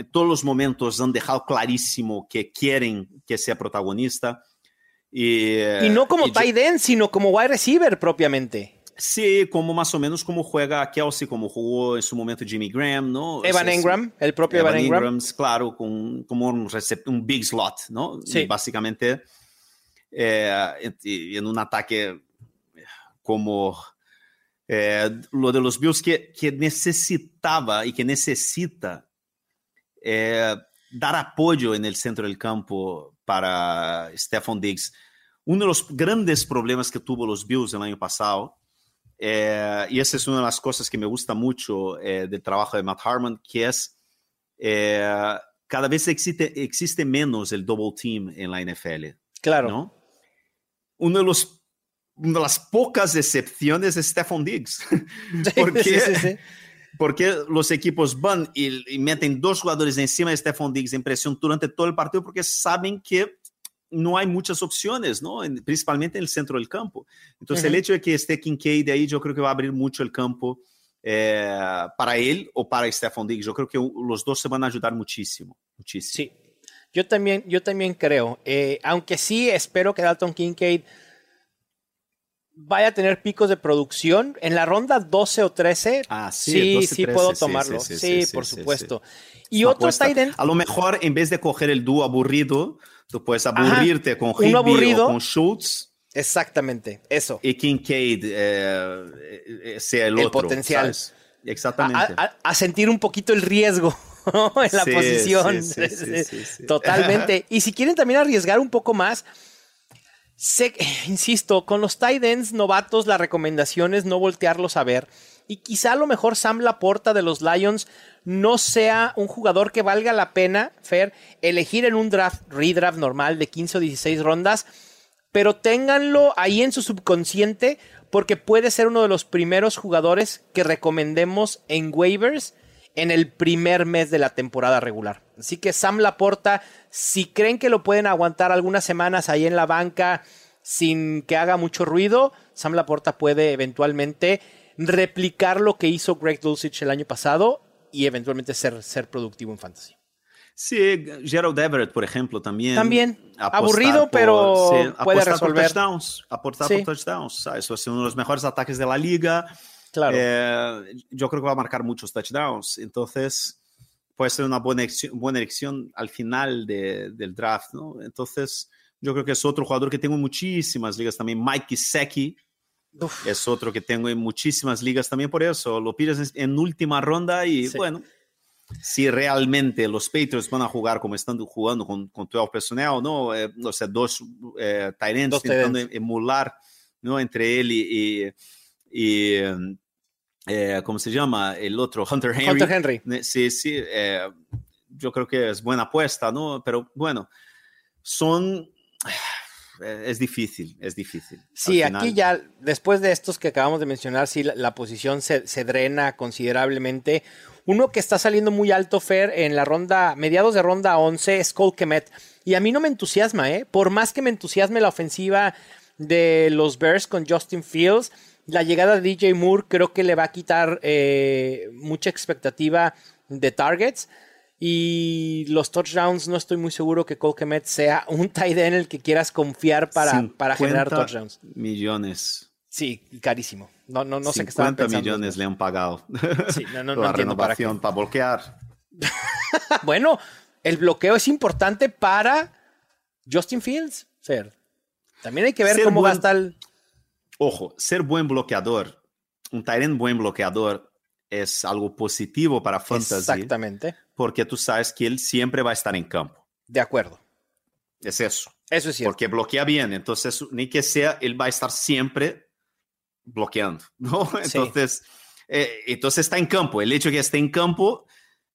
todos los momentos han dejado clarísimo que quieren que sea protagonista. Y, no como y tight end, sino como wide receiver propiamente. Sí, como más o menos como juega Kelsey, como jugó en su momento Jimmy Graham, ¿no? Evan Engram, el propio Evan, Engram. claro, con, como un, un big slot, ¿no? Sí. Básicamente, eh, en un ataque como eh, lo de los Bills que, que necesitaba y que necesita eh, dar apoyo en el centro del campo para Stephon Diggs. Uno de los grandes problemas que tuvo los Bills el año pasado, eh, y esa es una de las cosas que me gusta mucho eh, del trabajo de Matt Harmon, que es eh, cada vez existe, existe menos el double team en la NFL. Claro. ¿no? Uno de los una de las pocas excepciones es Stephon Diggs. <laughs> porque, sí, sí, porque los equipos van y, meten dos jugadores encima de Stephon Diggs en presión durante todo el partido porque saben que no hay muchas opciones, ¿no? principalmente en el centro del campo. Entonces, el hecho de que esté Kincaid ahí, yo creo que va a abrir mucho el campo eh, para él o para Stephon Diggs. Yo creo que los dos se van a ayudar muchísimo, muchísimo. Sí, yo también, yo también creo. Eh, aunque sí espero que Dalton Kincaid vaya a tener picos de producción. En la ronda 12 o 13, ah, sí, sí, puedo tomarlo. Sí, por supuesto. Y otro Titan. A lo mejor en vez de coger el dúo aburrido, tú puedes aburrirte con Higby o con Schultz. Exactamente, eso. Y Kincaid eh, eh, sea el, otro. potencial. Exactamente. A, sentir un poquito el riesgo <laughs> en la posición. Totalmente. Y si quieren también arriesgar un poco más, <laughs> Insisto, con los tight ends novatos la recomendación es no voltearlos a ver. Y quizá a lo mejor Sam Laporta de los Lions no sea un jugador que valga la pena, Fer, elegir en un draft, redraft normal de 15 o 16 rondas, pero ténganlo ahí en su subconsciente porque puede ser uno de los primeros jugadores que recomendemos en waivers en el primer mes de la temporada regular. Así que Sam Laporta, si creen que lo pueden aguantar algunas semanas ahí en la banca sin que haga mucho ruido, Sam Laporta puede eventualmente replicar lo que hizo Greg Dulcich el año pasado y eventualmente ser, ser productivo en fantasy. Sí, Gerald Everett, por ejemplo, también. También. Aburrido, pero puede resolver. Por touchdowns, aportar por touchdowns. Eso es uno de los mejores ataques de la liga. Claro. Eh, yo creo que va a marcar muchos touchdowns. Entonces, puede ser una buena elección, buena elección al final de, del draft, ¿no? Entonces, yo creo que es otro jugador que tengo en muchísimas ligas también. Mike Gesicki es otro que tengo en muchísimas ligas también por eso. Lo pides en, última ronda y bueno, si realmente los Patriots van a jugar como están jugando con, con 12 personnel, ¿no? Eh, o sea, dos eh, intentando emular, ¿no? Entre él y, y, eh, ¿cómo se llama? El otro, Hunter Henry. Hunter Henry. Sí, sí, eh, yo creo que es buena apuesta, ¿no? Pero bueno, son... <sighs> Es difícil, es difícil. Sí, aquí ya, después de estos que acabamos de mencionar, sí, la, posición se, se, drena considerablemente. Uno que está saliendo muy alto, Fer, en la ronda, mediados de ronda 11, es Cole Kemet. Y a mí no me entusiasma, ¿eh? Por más que me entusiasme la ofensiva de los Bears con Justin Fields, la llegada de DJ Moore creo que le va a quitar eh, mucha expectativa de targets. Y los touchdowns, no estoy muy seguro que Cole Kemet sea un tight end en el que quieras confiar para, para generar touchdowns. millones. Sí, carísimo. No, no, no sé qué estaban pensando. millones le han pagado. Sí, no, no, no <laughs> la para renovación para, bloquear. <laughs> bueno, el bloqueo es importante para Justin Fields, Fer. También hay que ver Ser cómo buen- gasta el... Ojo, ser buen bloqueador, un end buen bloqueador es algo positivo para fantasy Exactamente. porque tú sabes que él siempre va a estar en campo. De acuerdo. Es eso. Eso es cierto. Porque bloquea bien. Entonces, ni que sea, él va a estar siempre bloqueando, <laughs> ¿no? Sí. Entonces, eh, entonces está en campo. El hecho de que esté en campo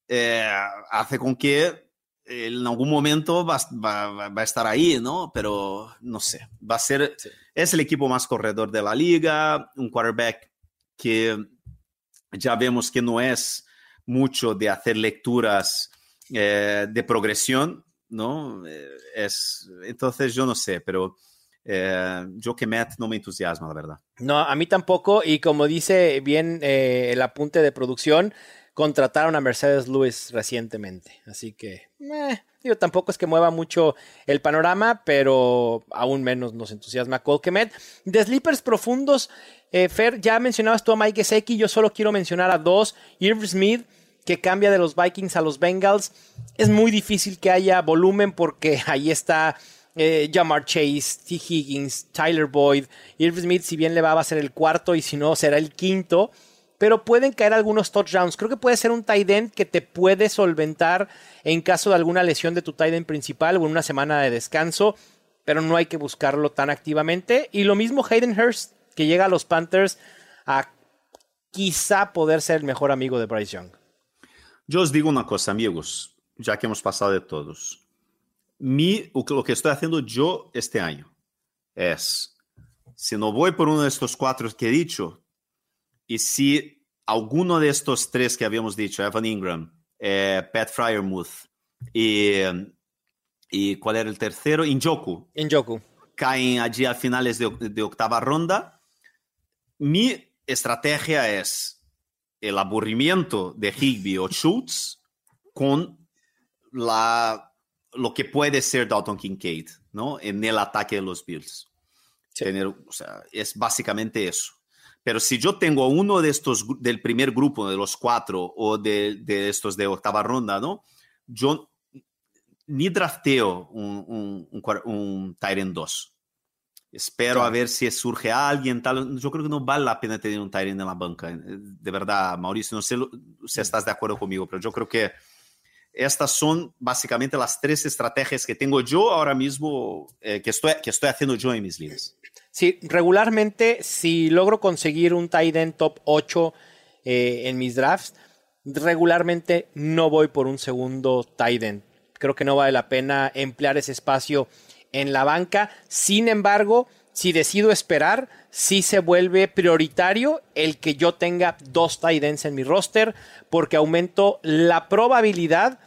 eh, hace con que en algún momento va, va- va- va a estar ahí, ¿no? Pero no sé, va a ser, Sí. Es el equipo más corredor de la liga, un quarterback que ya vemos que no es mucho de hacer lecturas eh, de progresión, ¿no? Eh, es, entonces yo no sé, pero eh, yo que Matt no me entusiasma, la verdad. No, a mí tampoco. Y como dice bien eh, el apunte de producción, contrataron a Mercedes Lewis recientemente. Así que, tampoco es que mueva mucho el panorama, pero aún menos nos entusiasma Cole Kmet. De sleepers profundos, eh, Fer, ya mencionabas tú a Mike Gesicki. Yo solo quiero mencionar a dos. Irv Smith, que cambia de los Vikings a los Bengals. Es muy difícil que haya volumen porque <laughs> ahí está eh, Jamar Chase, T. Higgins, Tyler Boyd, Irv Smith, si bien le va, va a ser el cuarto y si no, será el quinto. Pero pueden caer algunos touchdowns. Creo que puede ser un tight end que te puede solventar en caso de alguna lesión de tu tight end principal o en una semana de descanso. Pero no hay que buscarlo tan activamente. Y lo mismo Hayden Hurst, que llega a los Panthers a quizá poder ser el mejor amigo de Bryce Young. Yo os digo una cosa, amigos, ya que hemos pasado de todos. Mi, lo que estoy haciendo yo este año es, si no voy por uno de estos cuatro que he dicho, y si alguno de estos tres que habíamos dicho, Evan Ingram, eh, Pat Fryermuth y, y ¿cuál era el tercero? Injoku, En Joku. caen allí a finales de, de octava ronda. Mi estrategia es el aburrimiento de Higby o Schultz con la, lo que puede ser Dalton Kincaid, ¿no? En el ataque de los Bills. Sí. Tener, o sea, es básicamente eso. Pero si yo tengo uno de estos del primer grupo, de los cuatro, o de, de estos de octava ronda, ¿no? Yo ni drafteo un, un, un, un Tyrant 2. Espero Claro. a ver si surge alguien, tal. Yo creo que no vale la pena tener un Tyrant en la banca. eh, De verdad, Mauricio, no sé si estás de acuerdo conmigo, pero yo creo que estas son básicamente las tres estrategias que tengo yo ahora mismo, eh, que, estoy, que estoy haciendo yo en mis ligas. Sí, regularmente, si logro conseguir un tight end top 8 eh, en mis drafts, regularmente no voy por un segundo tight end. Creo que no vale la pena emplear ese espacio en la banca. Sin embargo, si decido esperar, sí se vuelve prioritario el que yo tenga dos tight ends en mi roster, porque aumento la probabilidad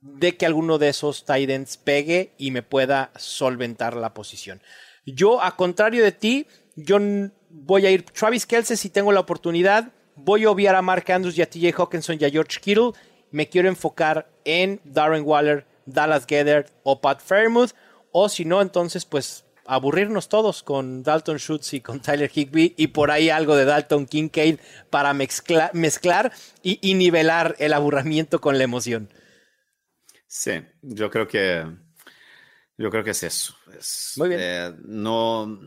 de que alguno de esos tight ends pegue y me pueda solventar la posición. Yo, a contrario de ti, yo voy a ir Travis Kelce si tengo la oportunidad. Voy a obviar a Mark Andrews y a TJ Hawkinson y a George Kittle. Me quiero enfocar en Darren Waller, Dallas Gedert o Pat Fairmouth. O si no, entonces, pues aburrirnos todos con Dalton Schultz y con Tyler Higby y por ahí algo de Dalton Kincaid para mezcla- mezclar y, y nivelar el aburrimiento con la emoción. Sí, yo creo que yo creo que es eso. Es, Muy bien. eh, no,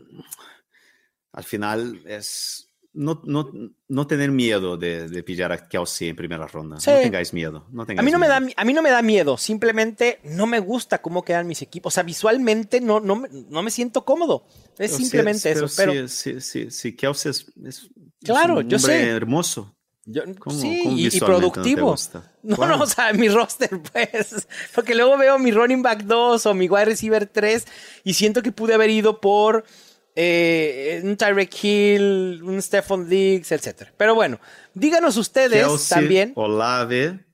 al final es no, no, no tener miedo de, de pillar a Kelsey en primera ronda. Sí. No tengáis miedo. No A mí, no me da, a mí no me da miedo, simplemente no me gusta cómo quedan mis equipos. O sea, visualmente no, no, me, no me siento cómodo. Es Pero sí, simplemente eso. Pero, sí, sí, sí, sí, Kelsey es, es- es Claro, un yo sé. hermoso. Yo- ¿Cómo- sí, y- productivo. <laughs> No, no, o sea, mi roster, pues. <laughs> Porque luego veo mi running back 2 o mi wide receiver 3 y siento que pude haber ido por eh, un Tyreek Hill, un Stephon Diggs, etc. Pero bueno, díganos ustedes también. Olave,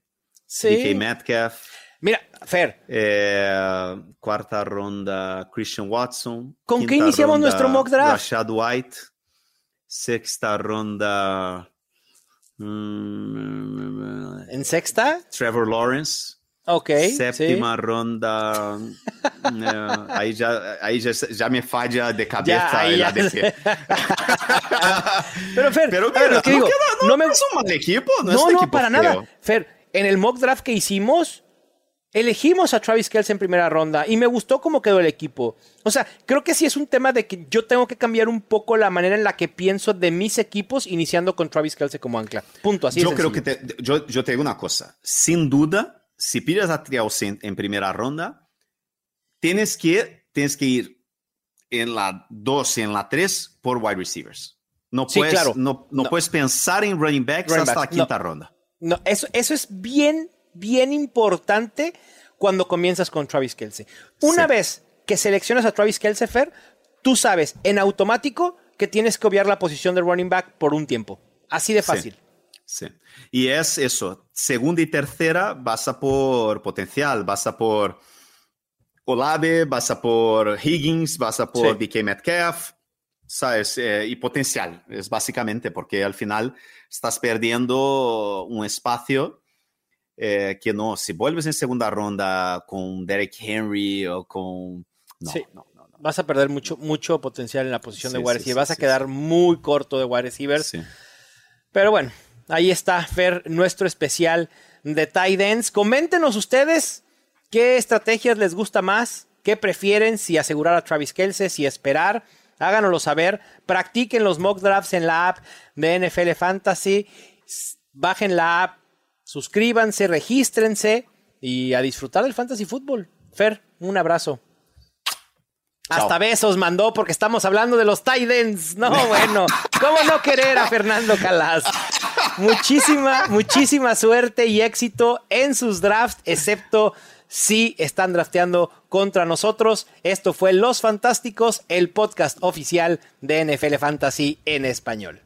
Sí. DK Metcalf. Mira, Fer, Eh, cuarta ronda, Christian Watson. ¿Con qué iniciamos ronda, nuestro mock draft? Rashad White. Sexta ronda, mm, en sexta, Trevor Lawrence. Ok. Séptima ronda. <laughs> eh, ahí ya, ahí ya, ya me falla de cabeza el ya ADP. <laughs> Pero Fer, Pero ver, mira, que no, digo, queda- no, no me- es un mal equipo. No, No, es no, equipo para feo. nada. Fer, en el mock draft que hicimos, elegimos a Travis Kelce en primera ronda y me gustó cómo quedó el equipo. O sea, creo que sí es un tema de que yo tengo que cambiar un poco la manera en la que pienso de mis equipos, iniciando con Travis Kelce como ancla. Punto, así yo creo que te, yo, yo te digo una cosa. Sin duda, si pides a Triausi en, en primera ronda, tienes que, tienes que ir en la 2 y en la 3 por wide receivers. No Sí, puedes, claro. no, no No. puedes pensar en running backs Running hasta backs, la quinta ronda. No, eso, eso es bien, bien importante cuando comienzas con Travis Kelce. Una Sí. vez que seleccionas a Travis Kelce, Fer, tú sabes en automático que tienes que obviar la posición de running back por un tiempo. Así de fácil. Sí. Y es eso, segunda y tercera vas a por potencial, vas a por Olave, vas a por Higgins, vas a por Sí. DK Metcalf, ¿sabes? Eh, y potencial, es básicamente, porque al final estás perdiendo un espacio eh, que no, si vuelves en segunda ronda con Derek Henry o con... No, Sí. no, no, no. Vas a perder mucho, mucho potencial en la posición de wide receiver. sí, Vas a quedar muy corto de wide receiver. Pero bueno, ahí está, Fer, nuestro especial de tight ends. Coméntenos ustedes qué estrategias les gusta más, qué prefieren, si asegurar a Travis Kelce, si esperar. Háganoslo saber. Practiquen los mock drafts en la app de NFL Fantasy. Bajen la app, suscríbanse, regístrense y a disfrutar del fantasy fútbol. Fer, un abrazo. Chao. Hasta besos mandó porque estamos hablando de los tight ends. No, <laughs> bueno, ¿cómo no querer a Fernando Calas? Muchísima, muchísima suerte y éxito en sus drafts, excepto si están drafteando contra nosotros. Esto fue Los Fantásticos, el podcast oficial de NFL Fantasy en español.